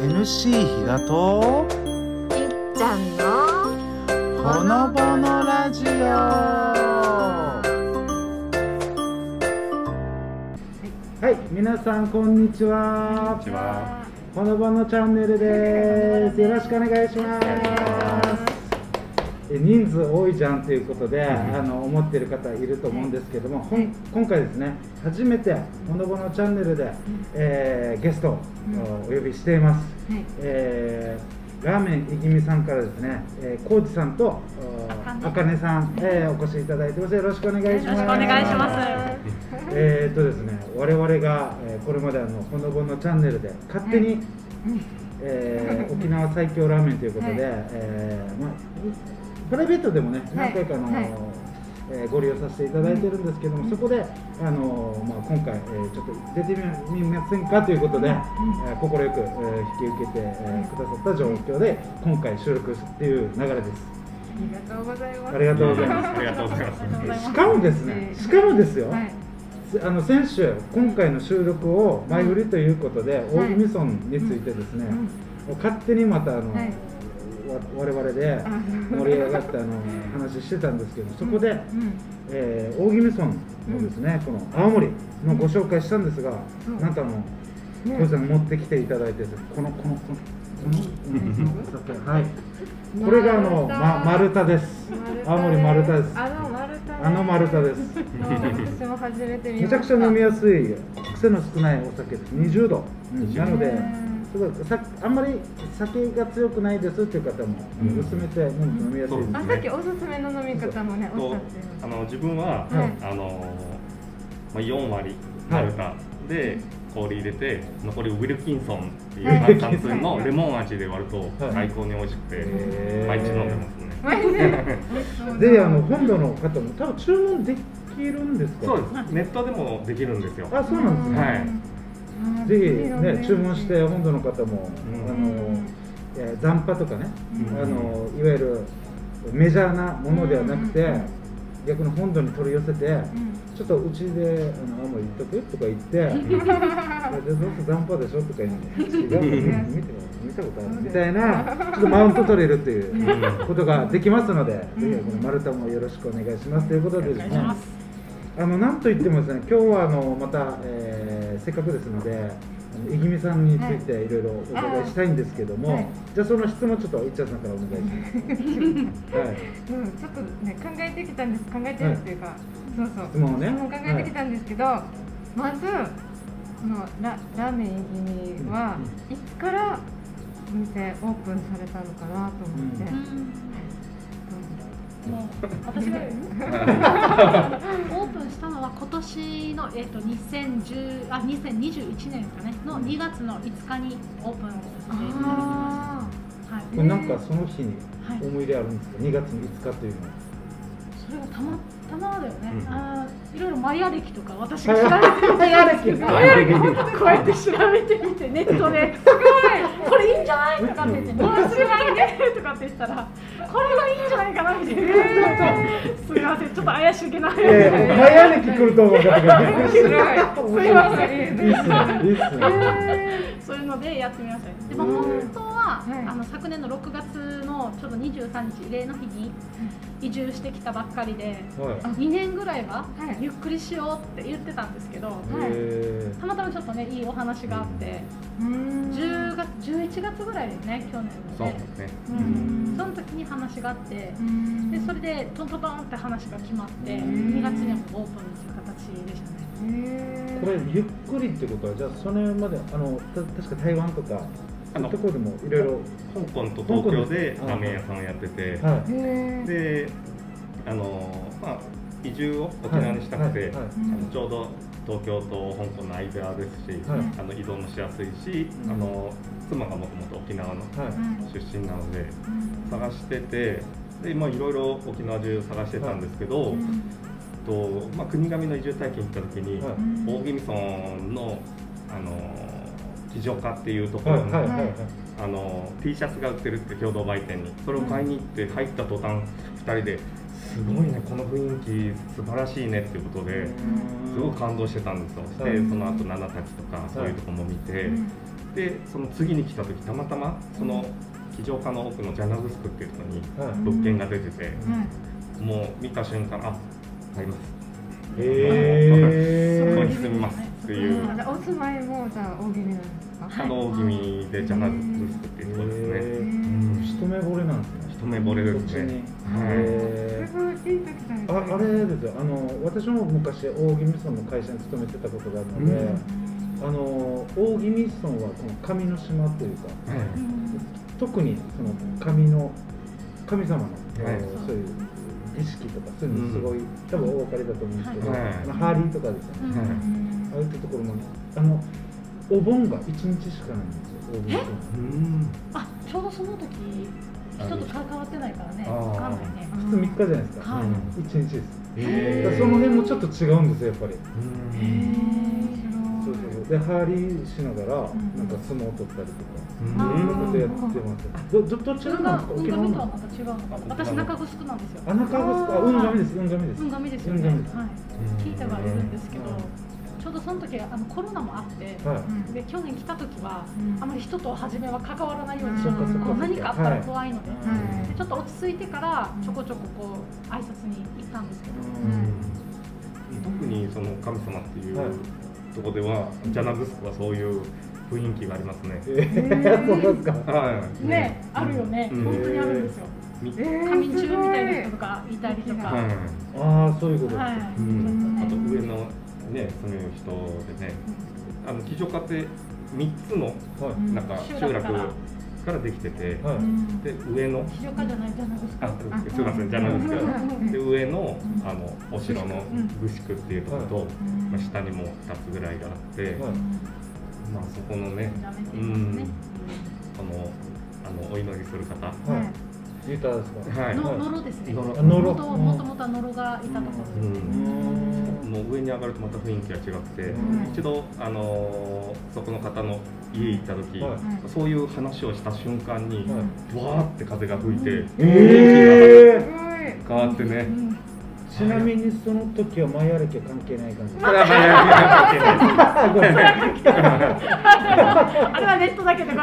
NC 比嘉といっちゃんのほのぼのラジオ。はい皆さんこんにちは。こんにちは。ほのぼのチャンネルです。よろしくお願いします。え人数多いじゃんということで、あの思っている方いると思うんですけども、今回ですね初めてほのぼのチャンネルで、えーゲストをお呼びしています、えーラーメンいぎみさんからですね、えー、コウジさんとあかねさん、えーお越しいただいてます。よろしくお願いします。よろしくお願いします。えーっとですね我々が、えーこれまであのほのぼのチャンネルで勝手に、えー沖縄最強ラーメンということで、えーまあ、プライベートでもね何回かあの、はい。えーご利用させていただいてるんですけども、そこであの、まあ、今回、えーちょっと出てみませんかということで、えー快く、えー引き受けて、えーくださった状況で今回収録っていう流れです。ありがとうございます。ありがとうございます。ありがとうございます。しかもですねしかもですよ、はい。あの先週、今回の収録を前売りということで、大宜味村についてですね、勝手にまたあの、はい。わ我々で盛り上がってあの話してたんですけど、そこで、えー大宜味村のですね、この青森のご紹介したんですが、なんとあの、小路さん持ってきていただいて、この、この、この、この、はい、これがあの、ま、丸太です。青森丸太です。あの丸太ねあの丸太です。私も初めて見ましためちゃくちゃ飲みやすい癖の少ないお酒です20度、うんなのでうんすごいさあんまり酒が強くないですっていう方も、うん薄めて飲みやすいです、あさっきおすすめの飲み方もねおっしゃってあの自分は、はい。あのまあ4割丸太で氷入れて残りウィルキンソンっていうはい。炭酸水のレモン味で割るとはい。最高に美味しくて毎日飲んでますね。毎 日であの本土の方も多分注文できるんですか？そうです。ネットでもできるんですよ。あそうなんですね、はいぜひね注文して本土の方も、うん。あのえー残波とかね、うん。あのいわゆるメジャーなものではなくて、うん。逆に本土に取り寄せて、ちょっとうちであの青森行っとくとか言って、いやでどうせ残波でしょとか言って、違う。の見て見たことある。みたいな、ちょっとマウント取れるっていうことができますので、ぜひこの丸太もよろしくお願いします。ということでですね。あのなんといってもですね、今日はあのまた、えーせっかくですので、いぎみさんについてい。ろいろお伺いしたいんですけども、はい。じゃあその質問ちょっといっちゃんさんからお願いします。はい。うん、ちょっとね考えてきたんです。考えてるっていうか、そうそう。質問をね。質問考えてきたんですけど、まずこのララーメン意味は、いつからお店オープンされたのかなと思って、もう私がオープンしたのは今年の、えっと2010あ2021年かねの2月の5日にオープンをさせていただきまあした。はい。これなんかその日にはい思い入れあるんですか、2月の5日というのは。それがたまたまだよね。うんあーいろいろマヤ歴とか私が 調べてマヤ歴マヤ歴こうやって調べてみてネットですごいこれいいんじゃないとかって言ってどうすねとかって言ったらこれがいいんじゃないかなみたいな。すみませんちょっと怪しげな。ええマヤ歴来ると思う方がびっくりしてる。すいませんいいっすね。いいっすね。そういうのでやってみました。でも本当は、はいあの昨年の6月のちょうど23日慰霊の日に移住してきたばっかりで、はい。2年ぐらいははいゆっくりしようって言ってたんですけど、えたまたまちょっとねいいお話があって、ーうん10月11月ぐらいですね去年のね。そうですね。うんその時に話があって、うんでそれでトントントンって話が決まって、ん2月にはもうオープンする形でしたね。これゆっくりってことはじゃあそれまであのた確か台湾とかあのところでもいろいろ。香港と東京でラーメン屋さんをやってて、はへー。で、あのまあ移住を沖縄にしたくて、はいはいはい。あのちょうど東京と香港の間ですし、はい。あの移動もしやすいし、あの妻がもともと沖縄の。出身なので探しててで、まあ、いろいろ沖縄中探してたんですけど、とまあ、国頭の移住体験行った時に、はい。大宜味村のあの基女化っていうところの,、はいはいはい。はい。あの T シャツが売ってるって共同売店に。それを買いに行って入った途端2人ですごいねこの雰囲気素晴らしいねっていうことですごく感動してたんですよ、はい。でその後七滝とかそういうとこも見て、でその次に来た時たまたまその机上化の奥のジャナグスクっていうところにはい。物件が出てて、はい。もう見た瞬間あ買います。へここにえ住みますっていう、あじゃあお住まい。もじゃあ大気味なんですかあの大気味でジャナグスクっていうところですね、へ一目惚れなんですね。一目惚れですね。はい。ああれですよ。あの私も昔大宜味村の会社に勤めてたことがあるので、あの大宜味村はこの神の島というかはい。特にその神の神様の、はい。あのそういう儀式とかそういうのすごい、多分お分かりだと思うんですけど、はい。まあハーリーとかですよね、はいああいったところもあのお盆が1日しかないんですよ。大宜味村うん。あちょうどその時人と関わってないからねあー。わかんないね。普通3日じゃないですか、はい。1日です。その辺もちょっと違うんですよやっぱり。うん。そうそうそう。でハーリーしながらん。なんか相撲を取ったりとか、うんいろんなことやってます。どどどちらなんがですか？運神とはまた違うのかな。私中城なんですよ。あ中城あ運神です。運神です運神です。よねはい。聞いてはいるんですけどょうどその時あのコロナもあってはい。で去年来た時はうん。あまり人と初めは関わらないようにしそうかそうか。こう何かあったら怖いのではい。でちょっと落ち着いてからちょこちょここう挨拶に行ったんですけど。特にその神様っていうはい。ところでは、ジャナグスクはそういう雰囲気がありますね。えー、そうですか。はい。ねあるよね。うん。本当にあるんですよ。みえー。仮眠中みたいな人とかいたりとか。はい。ああそういうことです、はい。うん。あと上のね住む人でね、あの基準化って三つのはい。なんか集集落落からできてて、はい、で上の非常課じゃないじゃないですあかすみませんジャナグスク。うん。で上のあのお城のうん。グシクっていうところと、まあ下にも二つぐらいがあって、はい。まあそこのね、うん言いますね、そのあのお祈りする方、はい。言ったんですか？はい。ののろですね。のろあのろもともともとはのろがいたところうんもう上に上がるとまた雰囲気が違くて、うん。一度あのーそこの方の家行った時、はい。そういう話をした瞬間に、はい。わーって風が吹いて、えすごい。変わってね。ちなみにその時はマヤ歴は関係ない感じ。それはまああごめんなさい。あれはネットだけで書い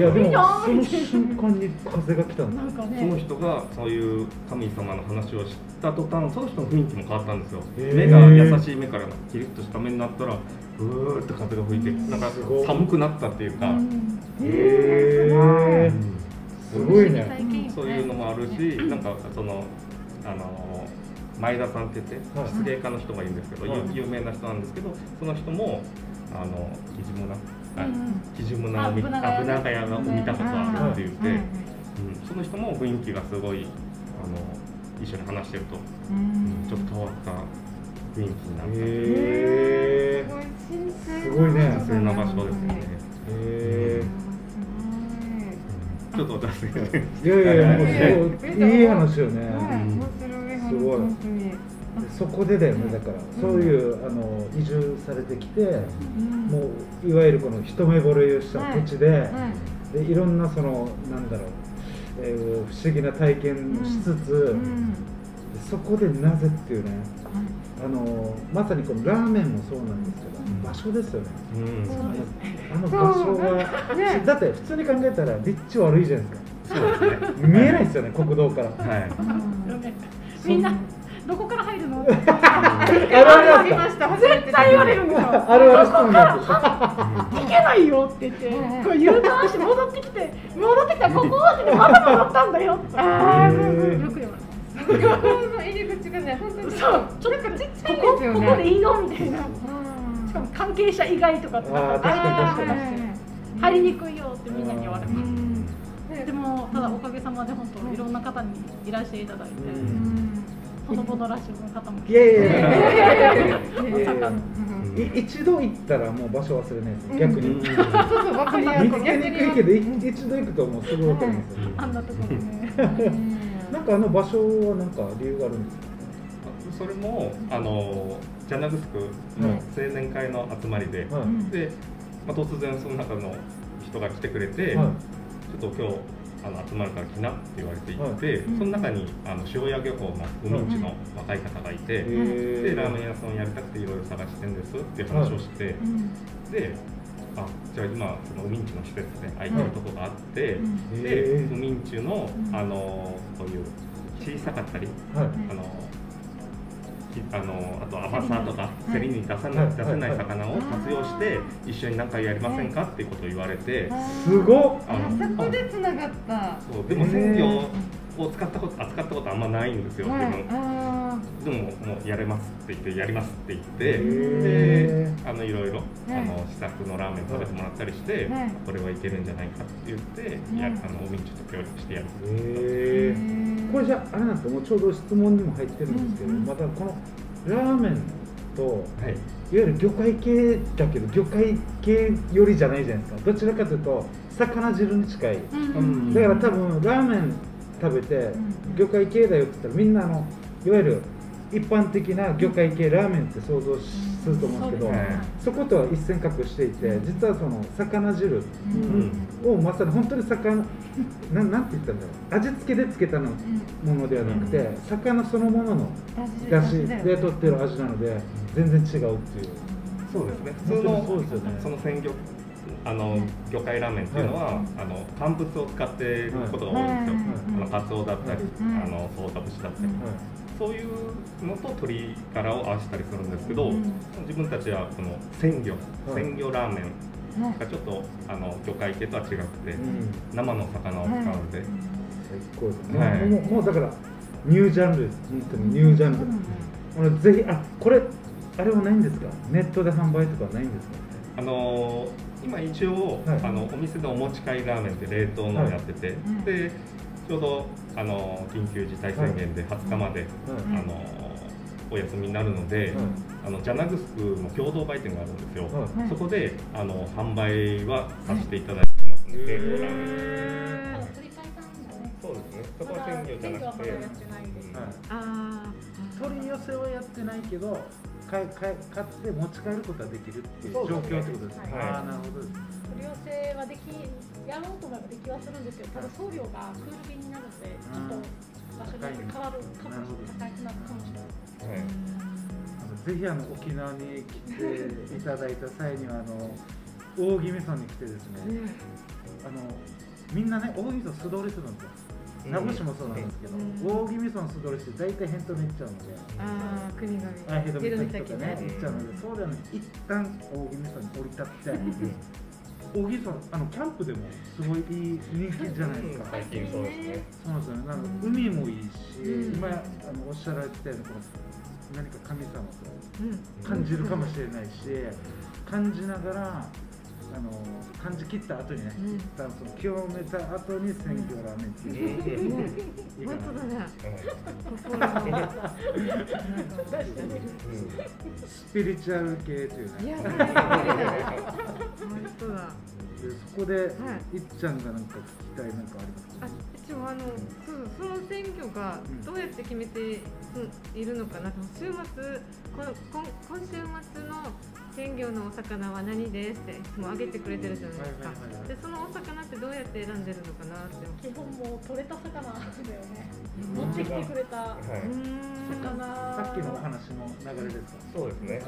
やでもその瞬間に風が来たんだーなんかね。その人がそういう神様の話をした途端その人の雰囲気も変わったんですよ。目が優しい目からキリッとした目になったらうーっと風が吹いてなんか寒くなったっていうか、うん。へえすごいね。そういうのもあるし、なんかそのあの前田さんって言ってはい。漆芸家の人がいるんですけど、はい。有有名な人なんですけどその人もあのキジムナキジムナを見たことあるって言って、はいうん、その人も雰囲気がすごいあの一緒に話してると、うん。ちょっと変わった雰囲気になった、へすごい神聖すごいね。神聖な場所ですよね、えちょっと脱線いやいやいやもうすごいいい話よね、すごい。そこでだよねだから、そういうあの移住されてきて、うん。もういわゆるこの一目惚れをした土地で,、はい。でいろんなそのなんだろう、えー不思議な体験をしつつ、うん。そこでなぜっていうねあのまさにこのラーメンもそうなんですけど、ん場所ですよね。うん。あの場所そう。が、ねだって普通に考えたら立地悪いじゃないですか。そうですね。見えないですよね国道から。はい。みんなどこから入るの？ありました。絶対言われるんですよあるある。質けないよって言って、うん。こう U ターンして戻ってきて、戻ってきたらここってまた戻ったんだよ。あーへーよく言われます。ここの入り口がね本当にそう、ちょっとちっちゃいんですよ、ここここでいいの？みたいな。しかも関係者以外とかってな入りにくいよってみんなに言われうます。ん。でもただおかげさまで本当いろんな方にいらしていただいて、ほのぼのラッシュの方もいやいやいやいや。いやいやいやうんい一度行ったらもう場所忘れないです逆に、そうそうわかりやすいつけにくいけどい一度行くともうすぐ分かりますよ、あんなところなんかあの場所はなんか理由があるんですかそれもあのジャナグスクの青年会の集まりで、はい、で、まあ、突然その中の人が来てくれて、はいちょっと今日あの集まるから来なって言われて行って、はいその中にあの塩屋漁港の海んちの若い方がいて、でラーメン屋さんをやりたくていろいろ探してんですっていう話をして、うん。であじゃあ今その海んちの施設で空いてるとこがあって、うん。で海んちのうん。あのこういう小さかったりはい。あのきあのあとアバサーとか競りに出さないはい出せない魚をはい活用して一緒に何かやりませんか？っていうことを言われて。すごっ。あのあそこでつながった。そうでも鮮魚を使ったこと扱ったことあんまないんですよ自はい。分あでももうやれますって言ってやりますって言ってへでーあのいろいろあはい。の試作のラーメン食べてもらったりしてはい。これはいけるんじゃないかって言ってい。やあのおみんちょっと協力してやる。へーこれじゃああれなんですかもうちょうど質問にも入ってるんですけど、うんうんまたこのラーメンとはい。いわゆる魚介系だけど魚介系よりじゃないじゃないですか。どちらかというと魚汁に近い、うんだから多分ラーメン食べてん。魚介系だよって言ったらみんなあのいわゆる一般的な魚介系ラーメンって想像しすると思うんですけど、そことは一線画していて実はその魚汁うん。をまさに本当に魚ななんて言ったんだろう。味付けでつけたのものではなくて、魚そのもののだしで取ってる味なので全然違うっていう。そうですね。普通のそうですよね。その鮮魚あの魚介ラーメンっていうのは、あの乾物を使っていることが多いんですよ、はい。あのカツオだったり、うんあのソウタ節だったり、そういうのと鶏ガラを合わせたりするんですけど、うん。自分たちはこの鮮魚、はい。鮮魚ラーメンはい。がちょっとあの魚介系とは違くて、うん。生の魚を使うので、最高ですね、はい。もうもうだからニュージャンルです。本当にニュージャンル、これぜひあこれあれはないんですか？ネットで販売とかはないんですか？あの今一応、はい。あのお店でお持ち帰りラーメンって冷凍のをやってて、んでちょうどあの緊急事態宣言で20日まで、はい。うんあのお休みになるので、はい。あのジャナグスクの共同売店があるんですよ、そこであの販売はさせていただいてますので、へー冷凍ラーメンあの鳥飼いさんだねそうですね。そこは鮮魚じゃなくてあ取り寄せはやってないけど買い買い買って持ち帰ることはできるっていう状況ってことですね。はい。ああなるほどです。取り寄せはできやろうと思えばできはするんですけどただ送料がクール便にでちょっと場所によって変わるかもしれない高くなるかもしれない。ぜひあの沖縄に来ていただいた際にはあの大宜味村に来てですね、ねあのみんなね大宜味村素通りするんですよ。名護市もそうなんですけど、うん。大宜味村素通りして大体返答めっちゃうので。あー国があヘドヘド岬とかね行っちゃうのでそうではなく一旦大宜味村に降り立って大宜味村あのキャンプでもすごいいい人気じゃないですか、最近そうですね。そうなんですよ。ねなんか海もいいし、うん。今あのおっしゃられてたようにこの何か神様とうん。感じるかもしれないし、感じながらあの感じ切った後にね、うん。一旦その清めた後に鮮魚ラーメンっていう、ねいいかなだねスピリチュアル系というねいや本当だでそこで、はい。っちゃんがなんか聞きたいなんかありますかあ一応あのそうその選挙がうんどうやって決めているのかな。と週末この今今週末の鮮魚のお魚は何ですっていつもあげてくれてるじゃないですか。でそのお魚ってどうやって選んでるのかなって。基本もう取れた魚だよね。うん。持ってきてくれた魚。さっきのお話の流れですか？そうですね。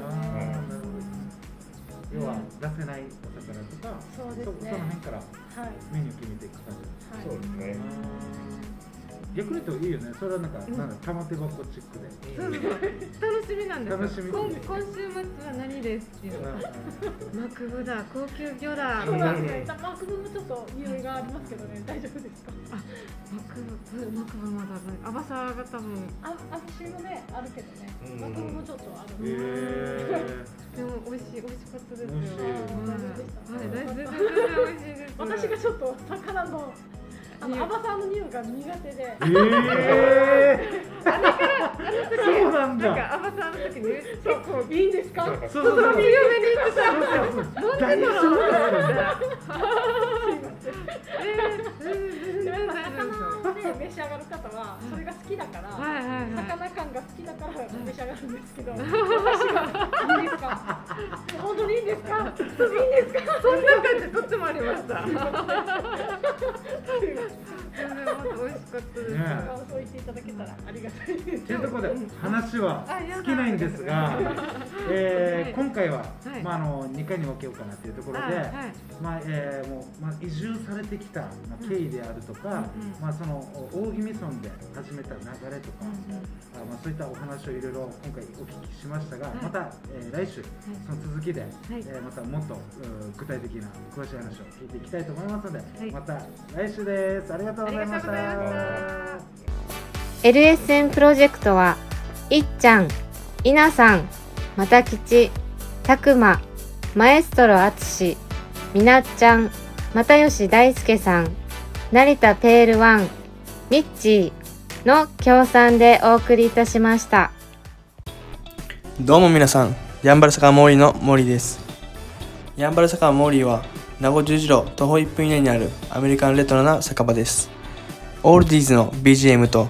要は出せないお魚とか、そうですね。その辺からはい。メニュー決めていく感じはい。そうですね逆にといいよね。それはなんか、うん。なんだ玉手箱チックで、そうそう楽しみなんですよ楽しみ。今今週末は何ですっていう。マクブだ。高級魚だ。そうなんですねマーク分もちょっと匂いがありますけどね。大丈夫ですか？マクブマクブまだアバサーが多分。あ網もねあるけどね。うん。マーク分もちょっとある。へ でも美味しい美味しかったですよ。はい。はい大全然美味しいです。私がちょっと魚のあのアバサーの匂いが苦手で。ええそうなんだ。なんかアバサーの時に結構いいんですか？そうそうそう。強めに言ってたそうそう。大丈夫。なんだえー全然でもやっぱ大丈夫ですよ魚で召し上がる方はそれが好きだから、魚感が好きだから召し上がるんですけど、私がいいんですか本当にいいんですかいいんですかそんな感じどっちもありましたったです、ねそう言っていただけたらありがたいです。いうところで話は尽きないんですが、えーはい 今回は、はい。まあ、あの2回に分けようかなというところで、まあえーもうまあ、移住されてきた、まあ、経緯であるとか、まあ、その大宜味村で始めた流れとか、あまあ、そういったお話をいろいろ今回お聞きしましたが、はい。また、えー来週、その続きで、い。えーまたもっとう具体的な詳しい話を聞いていきたいと思いますので、はい。また来週です。ありがとうございました。LSN プロジェクトはいっちゃん、いなさん、またきち、たくま、マエストロあつし、みなっちゃん、又吉大輔さん、成田ペールワン、ミッチーの協賛でお送りいたしました。どうも皆さん、ヤンバル坂モーリーの森です。ヤンバル坂モーリーは、名護十字路徒歩1分以内にあるアメリカンレトロな酒場です。オールディーズの BGM と